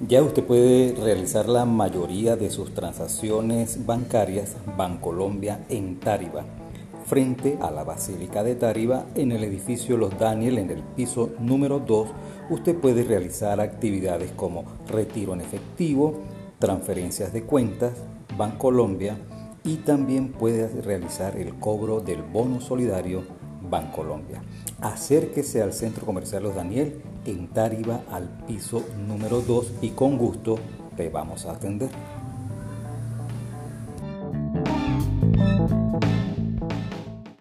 Ya usted puede realizar la mayoría de sus transacciones bancarias Bancolombia en Tariba, frente a la Basílica de Tariba en el edificio Los Daniel en el piso número 2. Usted puede realizar actividades como retiro en efectivo, transferencias de cuentas, Bancolombia y también puede realizar el cobro del bono solidario Bancolombia. Acérquese al Centro Comercial Los Daniel en Tariba al piso número 2 y con gusto te vamos a atender.